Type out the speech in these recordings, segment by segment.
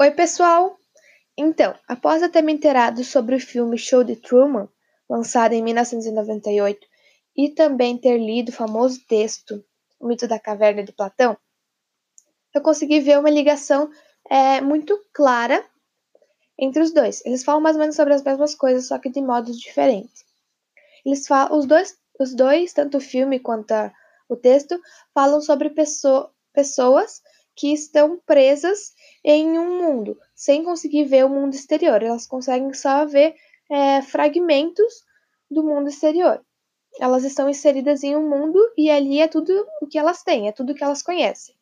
Oi, pessoal! Então, após eu ter me inteirado sobre o filme Show de Truman, lançado em 1998, e também ter lido o famoso texto O Mito da Caverna de Platão, eu consegui ver uma ligação é, muito clara entre os dois. Eles falam mais ou menos sobre as mesmas coisas, só que de modos diferentes. Eles falam, os dois, os dois, tanto o filme quanto a, o texto, falam sobre pessoa, pessoas que estão presas em um mundo, sem conseguir ver o mundo exterior. Elas conseguem só ver é, fragmentos do mundo exterior. Elas estão inseridas em um mundo e ali é tudo o que elas têm, é tudo o que elas conhecem.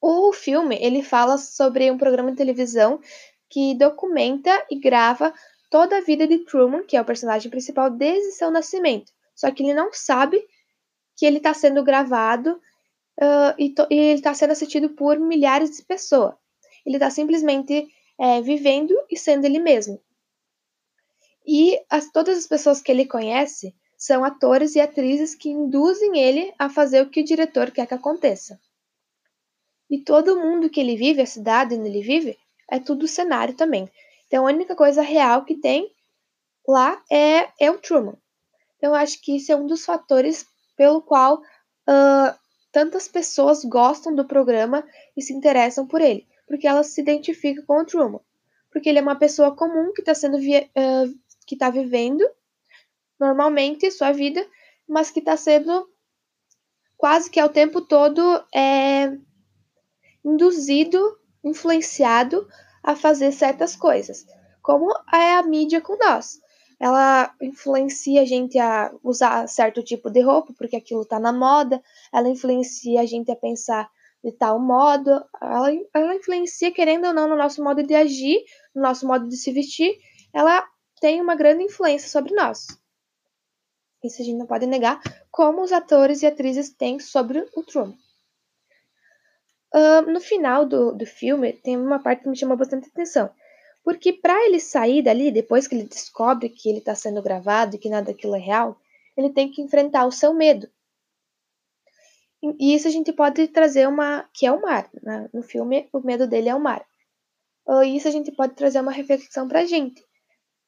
O filme ele fala sobre um programa de televisão que documenta e grava toda a vida de Truman, que é o personagem principal, desde seu nascimento. Só que ele não sabe que ele está sendo gravado uh, e, e, ele está sendo assistido por milhares de pessoas. Ele está simplesmente é, vivendo e sendo ele mesmo. E as, todas as pessoas que ele conhece são atores e atrizes que induzem ele a fazer o que o diretor quer que aconteça. E todo mundo que ele vive, a cidade onde ele vive, é tudo cenário também. Então a única coisa real que tem lá é, é o Truman. Então eu acho que isso é um dos fatores pelo qual uh, tantas pessoas gostam do programa e se interessam por ele, porque elas se identificam com o Truman, porque ele é uma pessoa comum que está sendo uh, que está vivendo normalmente sua vida, mas que está sendo quase que ao tempo todo é, induzido, influenciado a fazer certas coisas, como é a mídia com nós ela influencia a gente a usar certo tipo de roupa, porque aquilo tá na moda, ela influencia a gente a pensar de tal modo, ela, ela influencia, querendo ou não, no nosso modo de agir, no nosso modo de se vestir, ela tem uma grande influência sobre nós. Isso a gente não pode negar, como os atores e atrizes têm sobre o Truman. Uh, no final do, do filme, tem uma parte que me chamou bastante atenção, porque para ele sair dali, depois que ele descobre que ele está sendo gravado e que nada daquilo é real, ele tem que enfrentar o seu medo. E isso a gente pode trazer uma. que é o mar. Né? No filme, o medo dele é o mar. E isso a gente pode trazer uma reflexão para a gente.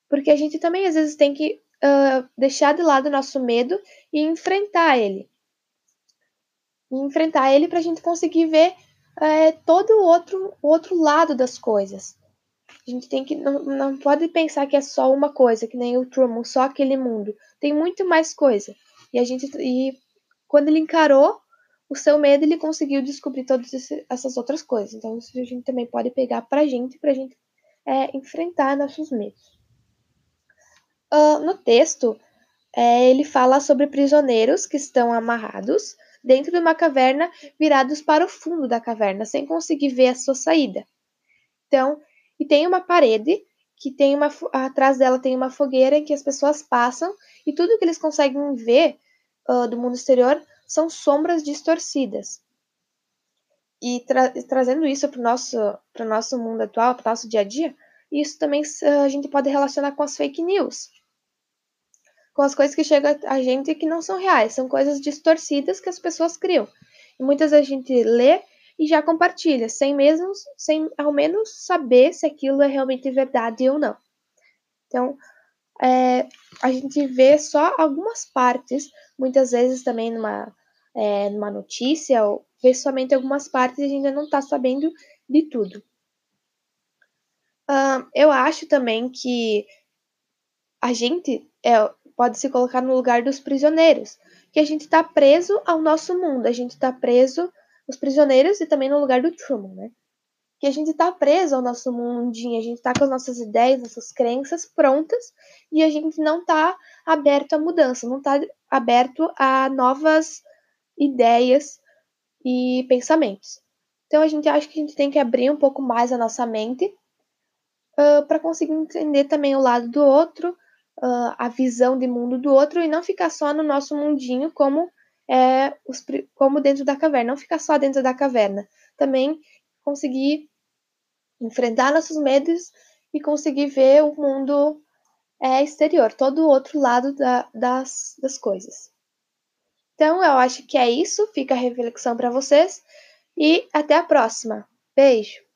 Porque a gente também, às vezes, tem que uh, deixar de lado o nosso medo e enfrentar ele. E enfrentar ele para a gente conseguir ver uh, todo o outro, outro lado das coisas. A gente tem que não, não pode pensar que é só uma coisa, que nem o Truman, só aquele mundo. Tem muito mais coisa. E a gente e quando ele encarou o seu medo, ele conseguiu descobrir todas essas outras coisas. Então isso a gente também pode pegar pra gente, pra gente é, enfrentar nossos medos. Uh, no texto, é, ele fala sobre prisioneiros que estão amarrados dentro de uma caverna, virados para o fundo da caverna, sem conseguir ver a sua saída. Então, e tem uma parede que tem uma atrás dela tem uma fogueira em que as pessoas passam e tudo que eles conseguem ver uh, do mundo exterior são sombras distorcidas. E tra trazendo isso para o nosso, nosso mundo atual, para o nosso dia a dia, isso também uh, a gente pode relacionar com as fake news. Com as coisas que chegam a gente que não são reais, são coisas distorcidas que as pessoas criam. E muitas a gente lê e já compartilha, sem mesmo, sem ao menos saber se aquilo é realmente verdade ou não. Então, é, a gente vê só algumas partes, muitas vezes também numa, é, numa notícia, ou vê somente algumas partes e a gente ainda não está sabendo de tudo. Eu acho também que a gente é, pode se colocar no lugar dos prisioneiros, que a gente está preso ao nosso mundo, a gente está preso os prisioneiros e também no lugar do Truman, né? Que a gente tá preso ao nosso mundinho, a gente tá com as nossas ideias, nossas crenças prontas e a gente não tá aberto à mudança, não tá aberto a novas ideias e pensamentos. Então a gente acha que a gente tem que abrir um pouco mais a nossa mente uh, para conseguir entender também o lado do outro, uh, a visão de mundo do outro e não ficar só no nosso mundinho como é, os, como dentro da caverna, não ficar só dentro da caverna, também conseguir enfrentar nossos medos e conseguir ver o mundo é, exterior, todo o outro lado da, das, das coisas. Então, eu acho que é isso. Fica a reflexão para vocês e até a próxima. Beijo!